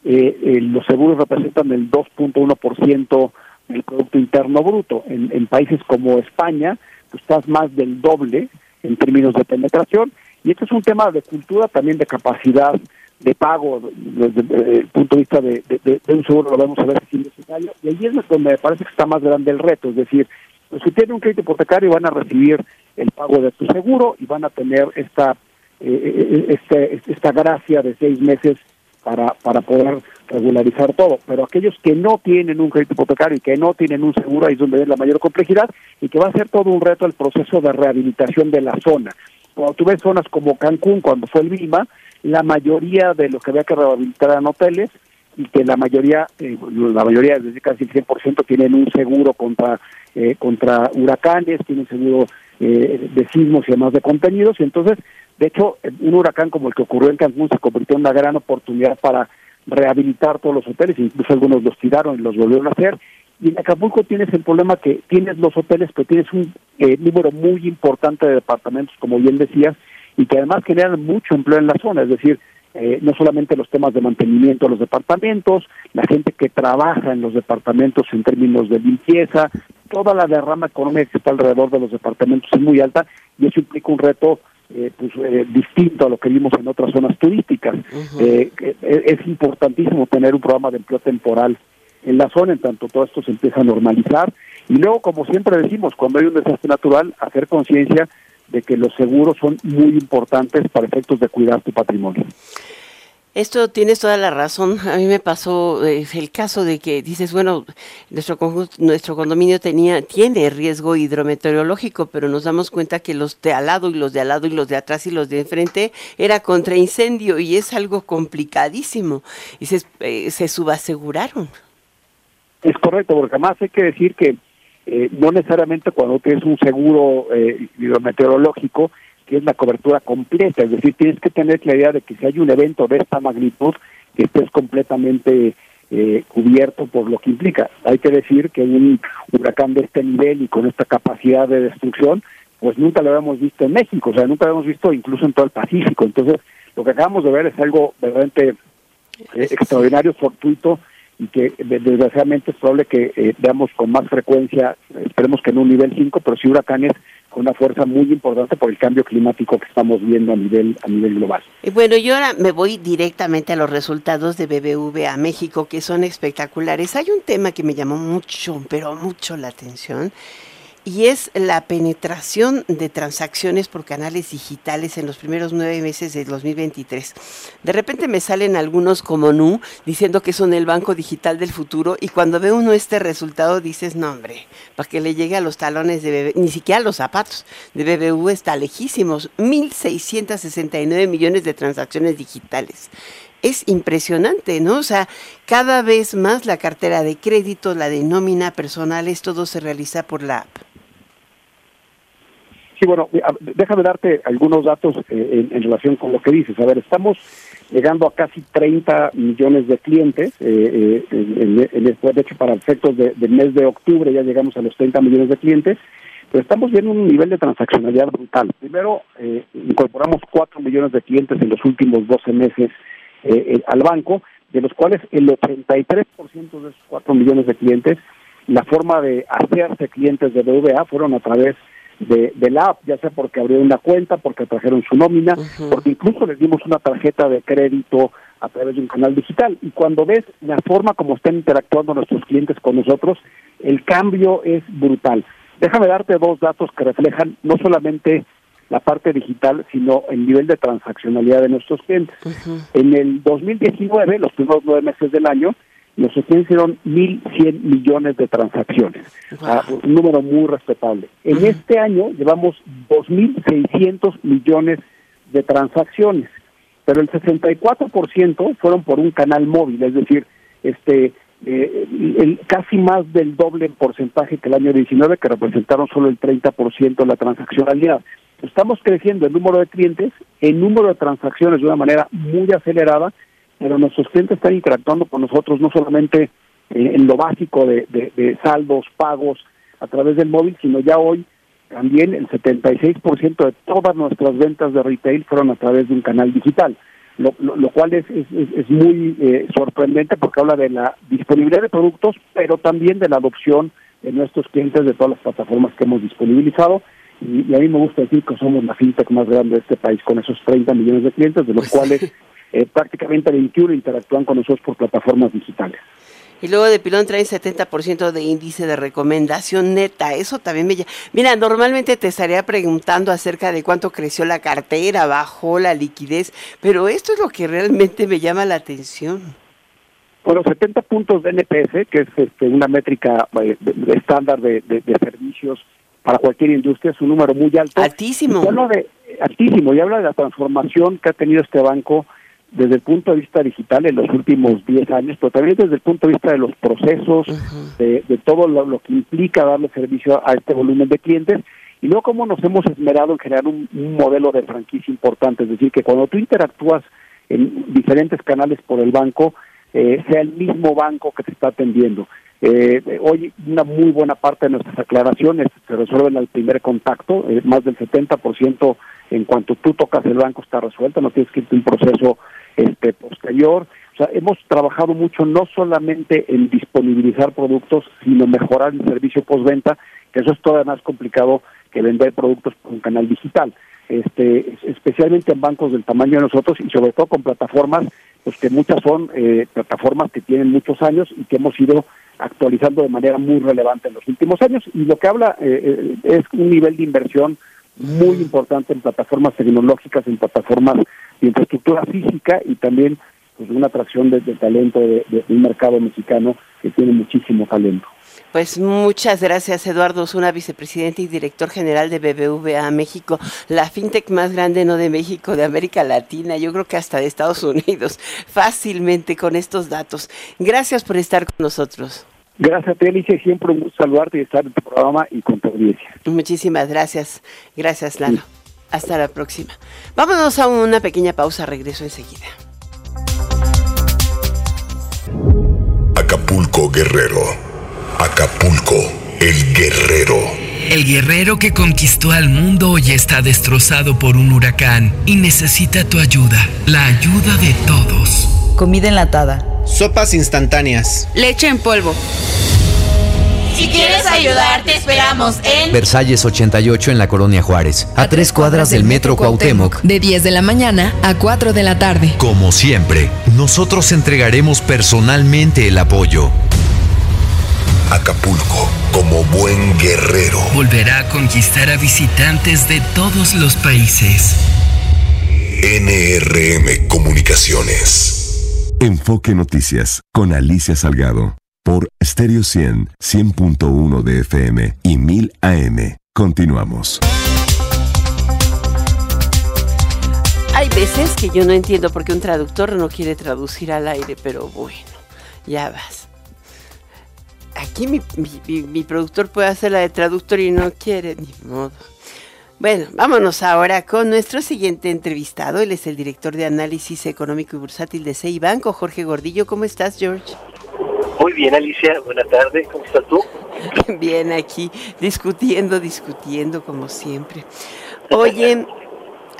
eh, eh, los seguros representan el 2.1% del Producto Interno Bruto. En, en países como España, estás más del doble en términos de penetración. Y esto es un tema de cultura, también de capacidad de pago desde, el punto de vista de, un seguro, lo vamos a ver si es necesario. Y ahí es donde me parece que está más grande el reto, es decir, los que tienen un crédito hipotecario van a recibir el pago de su seguro y van a tener esta, eh, eh, este, esta gracia de seis meses para, para poder regularizar todo. Pero aquellos que no tienen un crédito hipotecario y que no tienen un seguro, ahí es donde es la mayor complejidad y que va a ser todo un reto el proceso de rehabilitación de la zona. Cuando tú ves zonas como Cancún, cuando fue el Lima, la mayoría de los que había que rehabilitar eran hoteles y que la mayoría, eh, la mayoría, es casi el 100% tienen un seguro contra, eh, contra huracanes, tienen seguro eh, de sismos y demás de contenidos, y entonces, de hecho, un huracán como el que ocurrió en Cancún se convirtió en una gran oportunidad para rehabilitar todos los hoteles, incluso algunos los tiraron y los volvieron a hacer, y en Acapulco tienes el problema que tienes los hoteles, pero tienes un número muy importante de departamentos, como bien decías, y que además generan mucho empleo en la zona, es decir, eh, no solamente los temas de mantenimiento de los departamentos, la gente que trabaja en los departamentos en términos de limpieza, toda la derrama económica que está alrededor de los departamentos es muy alta y eso implica un reto eh, pues, eh, distinto a lo que vimos en otras zonas turísticas. es importantísimo tener un programa de empleo temporal en la zona, en tanto todo esto se empieza a normalizar. Y luego, como siempre decimos, cuando hay un desastre natural, hacer conciencia de que los seguros son muy importantes para efectos de cuidar tu patrimonio. Esto tienes toda la razón. A mí me pasó eh, el caso de que dices, bueno, nuestro nuestro condominio tenía tiene riesgo hidrometeorológico, pero nos damos cuenta que los de al lado y los de al lado y los de atrás y los de enfrente era contra incendio y es algo complicadísimo y se, eh, se subaseguraron. Es correcto, porque además hay que decir que eh, no necesariamente cuando tienes un seguro eh, hidrometeorológico tienes la cobertura completa, es decir, tienes que tener la idea de que si hay un evento de esta magnitud, que estés completamente eh, cubierto por lo que implica. Hay que decir que un huracán de este nivel y con esta capacidad de destrucción, pues nunca lo habíamos visto en México, o sea, nunca lo habíamos visto incluso en todo el Pacífico. Entonces, lo que acabamos de ver es algo verdaderamente extraordinario, fortuito, y que desgraciadamente es probable que eh, veamos con más frecuencia, esperemos que en un nivel 5, pero sí huracanes con una fuerza muy importante por el cambio climático que estamos viendo a nivel a nivel global. Y bueno, yo ahora me voy directamente a los resultados de BBVA México que son espectaculares. Hay un tema que me llamó mucho, pero mucho la atención y es la penetración de transacciones por canales digitales en los primeros nueve meses de 2023. De repente me salen algunos como Nu diciendo que son el banco digital del futuro y cuando ve uno este resultado dices, no hombre, para que le llegue a los talones de BBVA, ni siquiera a los zapatos de BBV está lejísimos, 1.669 millones de transacciones digitales es impresionante, ¿no? O sea, cada vez más la cartera de crédito, la de nómina personales, todo se realiza por la app. Sí, bueno, déjame darte algunos datos eh, en, relación con lo que dices. A ver, estamos llegando a casi 30 millones de clientes. Eh, eh, en, de hecho, para efectos de, del mes de octubre ya llegamos a los 30 millones de clientes. Pero estamos viendo un nivel de transaccionalidad brutal. Primero, incorporamos 4 millones de clientes en los últimos 12 meses al banco, de los cuales el 83% de esos 4 millones de clientes, la forma de hacerse clientes de BVA fueron a través de, de, la app, ya sea porque abrieron una cuenta, porque trajeron su nómina, porque incluso les dimos una tarjeta de crédito a través de un canal digital. Y cuando ves la forma como están interactuando nuestros clientes con nosotros, el cambio es brutal. Déjame darte dos datos que reflejan no solamente la parte digital, sino el nivel de transaccionalidad de nuestros clientes. En el 2019, los primeros nueve meses del año, los hicieron 1.100 millones de transacciones, un número muy respetable. En este año llevamos 2.600 millones de transacciones, pero el 64% fueron por un canal móvil, es decir, este eh, el, casi más del doble en porcentaje que el año 19, que representaron solo el 30% de la transaccionalidad. Estamos creciendo el número de clientes, el número de transacciones de una manera muy acelerada pero nuestros clientes están interactuando con nosotros no solamente en, lo básico de, saldos, pagos, a través del móvil, sino ya hoy también el 76% de todas nuestras ventas de retail fueron a través de un canal digital, lo, lo, cual es, es, es muy eh, sorprendente porque habla de la disponibilidad de productos, pero también de la adopción de nuestros clientes de todas las plataformas que hemos disponibilizado. Y, a mí me gusta decir que somos la fintech más grande de este país con esos 30 millones de clientes, de los pues cuales eh, prácticamente 21 interactúan con nosotros por plataformas digitales. Y luego de pilón traen 70% de índice de recomendación neta. Eso también me Mira, normalmente te estaría preguntando acerca de cuánto creció la cartera, bajó la liquidez, pero esto es lo que realmente me llama la atención. Bueno, 70 puntos de NPS, que es este, una métrica eh, estándar de, servicios para cualquier industria, es un número muy alto. Altísimo. de, altísimo, y habla de la transformación que ha tenido este banco desde el punto de vista digital en los últimos 10 años, pero también desde el punto de vista de los procesos, de, todo lo, que implica darle servicio a este volumen de clientes, y luego cómo nos hemos esmerado en generar un, modelo de franquicia importante, es decir, que cuando tú interactúas en diferentes canales por el banco, eh, sea el mismo banco que te está atendiendo. Eh, hoy una muy buena parte de nuestras aclaraciones se resuelven al primer contacto, eh, más del 70% en cuanto tú tocas el banco está resuelto, no tienes que irte un proceso este posterior. O sea, hemos trabajado mucho no solamente en disponibilizar productos, sino mejorar el servicio postventa, que eso es todavía más complicado que vender productos por un canal digital. Este, especialmente en bancos del tamaño de nosotros y sobre todo con plataformas, pues que muchas son eh, plataformas que tienen muchos años y que hemos ido actualizando de manera muy relevante en los últimos años. Y lo que habla eh, eh, es un nivel de inversión muy importante en plataformas tecnológicas, en plataformas de infraestructura física y también pues, una atracción de, talento de, un mercado mexicano que tiene muchísimo talento. Pues muchas gracias, Eduardo una vicepresidente y director general de BBVA México, la fintech más grande no de México, de América Latina, yo creo que hasta de Estados Unidos, fácilmente con estos datos. Gracias por estar con nosotros. Gracias a ti, Alicia, siempre un gusto saludarte y estar en tu programa y con tu audiencia. Muchísimas gracias. Gracias, Lalo. Hasta la próxima. Vámonos a una pequeña pausa, regreso enseguida. Acapulco Guerrero. Acapulco, el guerrero. El guerrero que conquistó al mundo hoy está destrozado por un huracán y necesita tu ayuda, la ayuda de todos. Comida enlatada Sopas instantáneas. Leche en polvo. Si quieres ayudar, te esperamos en Versalles 88 en la Colonia Juárez, a, tres cuadras del Metro Cuauhtémoc. De 10 de la mañana a 4 de la tarde. Como siempre, nosotros entregaremos personalmente el apoyo. Acapulco, como buen guerrero. Volverá a conquistar a visitantes de todos los países. NRM Comunicaciones. Enfoque Noticias con Alicia Salgado por Stereo 100, 100.1 de FM y 1000 AM. Continuamos. Hay veces que yo no entiendo por qué un traductor no quiere traducir al aire, pero bueno, ya vas. Aquí mi, mi productor puede hacer la de traductor y no quiere, ni modo. Bueno, vámonos ahora con nuestro siguiente entrevistado. Él es el director de análisis económico y bursátil de CEI Banco, Jorge Gordillo. ¿Cómo estás, George? Muy bien, Alicia. Buenas tardes. ¿Cómo estás tú? Bien, aquí discutiendo, discutiendo como siempre. Oye,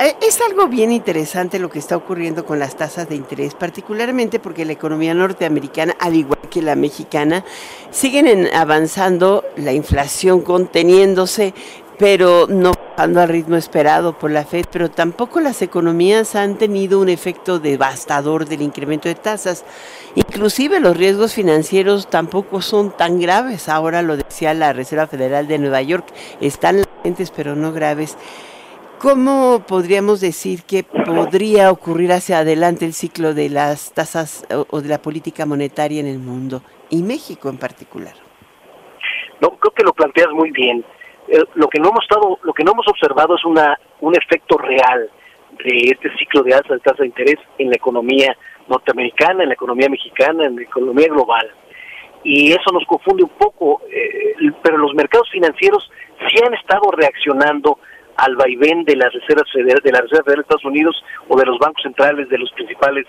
es algo bien interesante lo que está ocurriendo con las tasas de interés, particularmente porque la economía norteamericana, al igual que la mexicana, siguen avanzando, la inflación conteniéndose, pero no bajando al ritmo esperado por la Fed, pero tampoco las economías han tenido un efecto devastador del incremento de tasas. Inclusive los riesgos financieros tampoco son tan graves. Ahora lo decía la Reserva Federal de Nueva York, están latentes pero no graves. ¿Cómo podríamos decir que podría ocurrir hacia adelante el ciclo de las tasas o de la política monetaria en el mundo y México en particular? No, creo que lo planteas muy bien. Eh, lo que no hemos estado, lo que no hemos observado es una un efecto real de este ciclo de alza de tasa de interés en la economía norteamericana, en la economía mexicana, en la economía global. Y eso nos confunde un poco, eh, pero los mercados financieros sí han estado reaccionando al vaivén de las reservas de la Reserva Federal de Estados Unidos o de los bancos centrales de los principales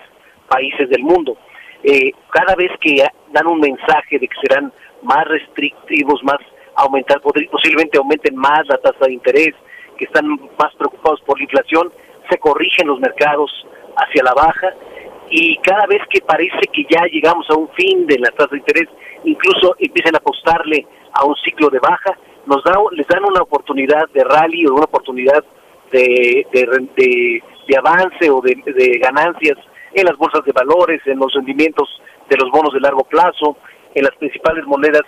países del mundo. Eh, cada vez que dan un mensaje de que serán más restrictivos, más aumentar, posiblemente aumenten más la tasa de interés, que están más preocupados por la inflación, se corrigen los mercados hacia la baja y cada vez que parece que ya llegamos a un fin de la tasa de interés, incluso empiezan a apostarle a un ciclo de baja, nos da, les dan una oportunidad de rally o una oportunidad de, de, de, avance o de, ganancias en las bolsas de valores, en los rendimientos de los bonos de largo plazo, en las principales monedas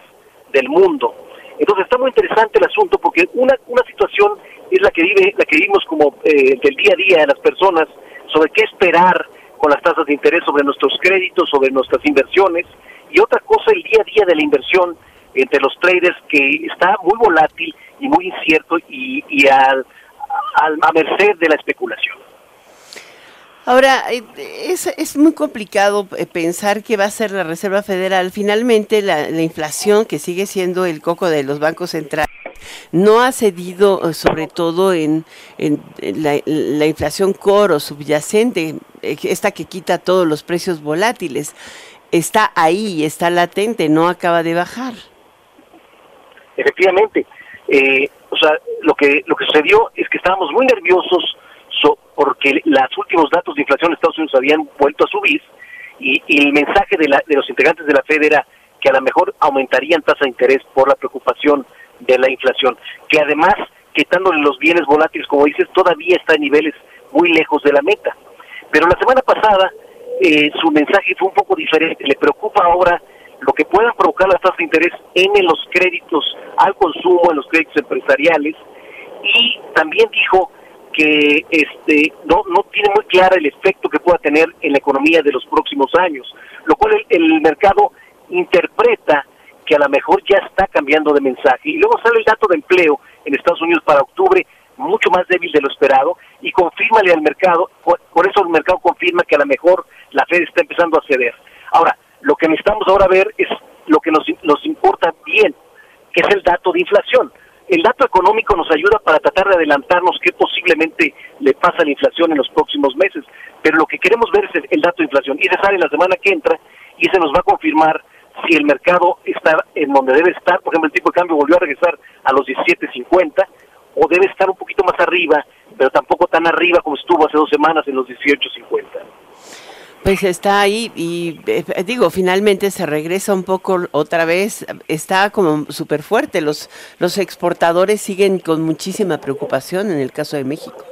del mundo. Entonces está muy interesante el asunto porque una, una situación es la que vive, la que vivimos como eh, del día a día de las personas sobre qué esperar con las tasas de interés sobre nuestros créditos, sobre nuestras inversiones, y otra cosa el día a día de la inversión entre los traders que está muy volátil y muy incierto y, y al, a merced de la especulación. Ahora, eh, es, es, muy complicado eh, pensar que va a ser la Reserva Federal. Finalmente, la, inflación, que sigue siendo el coco de los bancos centrales, no ha cedido eh, sobre todo en, la, inflación core o subyacente, esta que quita todos los precios volátiles. Está ahí, está latente, no acaba de bajar. Efectivamente. o sea, lo que, lo que sucedió es que estábamos muy nerviosos porque los últimos datos de inflación en Estados Unidos habían vuelto a subir y, el mensaje de, de, los integrantes de la Fed era que a lo mejor aumentarían tasa de interés por la preocupación de la inflación, que además, quitándole los bienes volátiles, como dices, todavía está en niveles muy lejos de la meta. Pero la semana pasada eh, su mensaje fue un poco diferente, le preocupa ahora lo que puedan provocar las tasas de interés en los créditos al consumo, en los créditos empresariales, y también dijo que este no, no tiene muy clara el efecto que pueda tener en la economía de los próximos años, lo cual el, mercado interpreta que a lo mejor ya está cambiando de mensaje. Y luego sale el dato de empleo en Estados Unidos para octubre mucho más débil de lo esperado y confírmale al mercado, por, eso el mercado confirma que a lo mejor la Fed está empezando a ceder. Ahora, lo que necesitamos ahora ver es lo que nos, nos importa bien, que es el dato de inflación. El dato económico nos ayuda para tratar de adelantarnos qué posiblemente le pasa a la inflación en los próximos meses, pero lo que queremos ver es el, dato de inflación. Y ese sale la semana que entra y ese nos va a confirmar si el mercado está en donde debe estar, por ejemplo el tipo de cambio volvió a regresar a los 17.50 o debe estar un poquito más arriba, pero tampoco tan arriba como estuvo hace dos semanas en los 18.50. Pues está ahí y eh, digo, finalmente se regresa un poco otra vez, está como súper fuerte, los, los exportadores siguen con muchísima preocupación en el caso de México.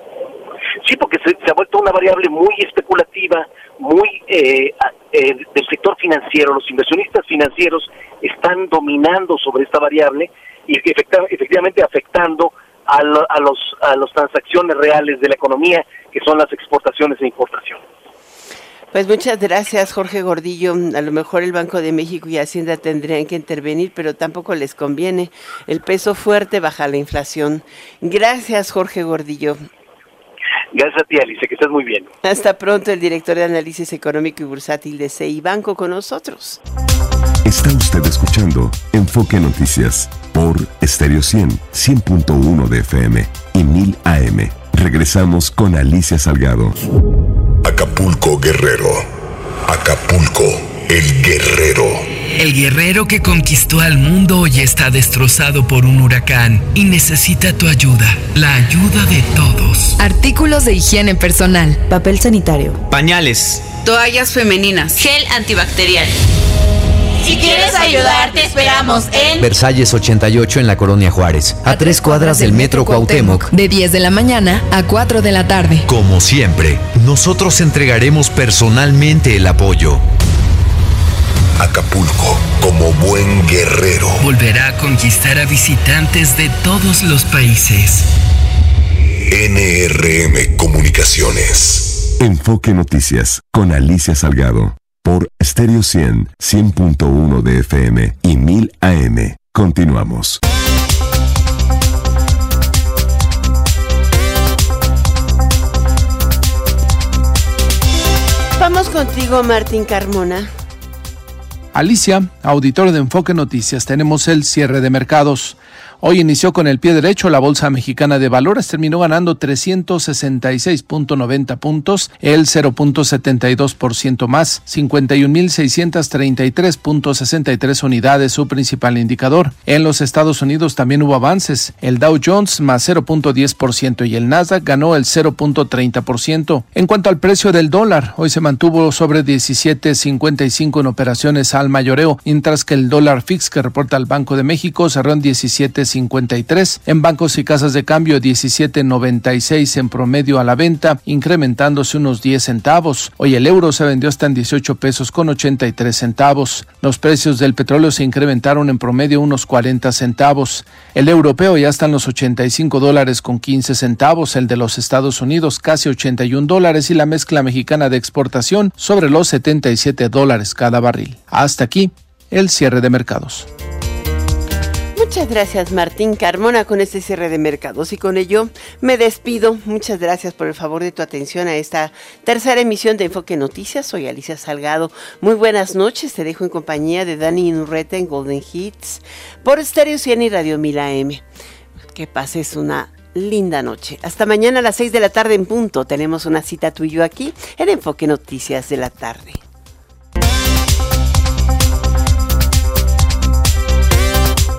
Sí, porque se, ha vuelto una variable muy especulativa, muy eh, eh, del sector financiero, los inversionistas financieros están dominando sobre esta variable y efectivamente afectando a, a, los, a las transacciones reales de la economía, que son las exportaciones e importaciones. Pues muchas gracias, Jorge Gordillo. A lo mejor el Banco de México y Hacienda tendrían que intervenir, pero tampoco les conviene. El peso fuerte baja la inflación. Gracias, Jorge Gordillo. Gracias a ti, Alicia, que estás muy bien. Hasta pronto, el director de Análisis Económico y Bursátil de CI Banco con nosotros. Está usted escuchando Enfoque Noticias por Stereo 100, 100.1 de FM y 1000 AM. Regresamos con Alicia Salgado. Acapulco Guerrero. Acapulco el Guerrero. El guerrero que conquistó al mundo hoy está destrozado por un huracán y necesita tu ayuda, la ayuda de todos. Artículos de higiene personal, papel sanitario, pañales, toallas femeninas, gel antibacterial. Si quieres ayudar, te esperamos en Versalles 88 en la Colonia Juárez, a, tres cuadras del Metro Cuauhtémoc. De 10 de la mañana a 4 de la tarde. Como siempre, nosotros entregaremos personalmente el apoyo. Acapulco, como buen guerrero. Volverá a conquistar a visitantes de todos los países. NRM Comunicaciones. Enfoque Noticias con Alicia Salgado por Stereo 100, 100.1 de FM y 1000 AM. Continuamos. Vamos contigo, Martín Carmona. Alicia, auditor de Enfoque Noticias, tenemos el cierre de mercados. Hoy inició con el pie derecho la Bolsa Mexicana de Valores, terminó ganando 366.90 puntos, el 0.72% más, 51.633.63 unidades, su principal indicador. En los Estados Unidos también hubo avances, el Dow Jones más 0.10% y el Nasdaq ganó el 0.30%. En cuanto al precio del dólar, hoy se mantuvo sobre 17.55 en operaciones al mayoreo, mientras que el dólar fix que reporta el Banco de México cerró en 17 53 en bancos y casas de cambio 17.96 en promedio a la venta, incrementándose unos 10 centavos. Hoy el euro se vendió hasta en 18 pesos con 83 centavos. Los precios del petróleo se incrementaron en promedio unos 40 centavos. El europeo ya está en los 85 dólares con 15 centavos, el de los Estados Unidos casi 81 dólares y la mezcla mexicana de exportación sobre los 77 dólares cada barril. Hasta aquí el cierre de mercados. Muchas gracias Martín Carmona con este cierre de mercados y con ello me despido. Muchas gracias por el favor de tu atención a esta tercera emisión de Enfoque Noticias. Soy Alicia Salgado. Muy buenas noches. Te dejo en compañía de Dani Inurreta en Golden Hits por Stereo 100 y Radio Mila M. Que pases una linda noche. Hasta mañana a las 6 de la tarde en punto. Tenemos una cita tú y yo aquí en Enfoque Noticias de la tarde.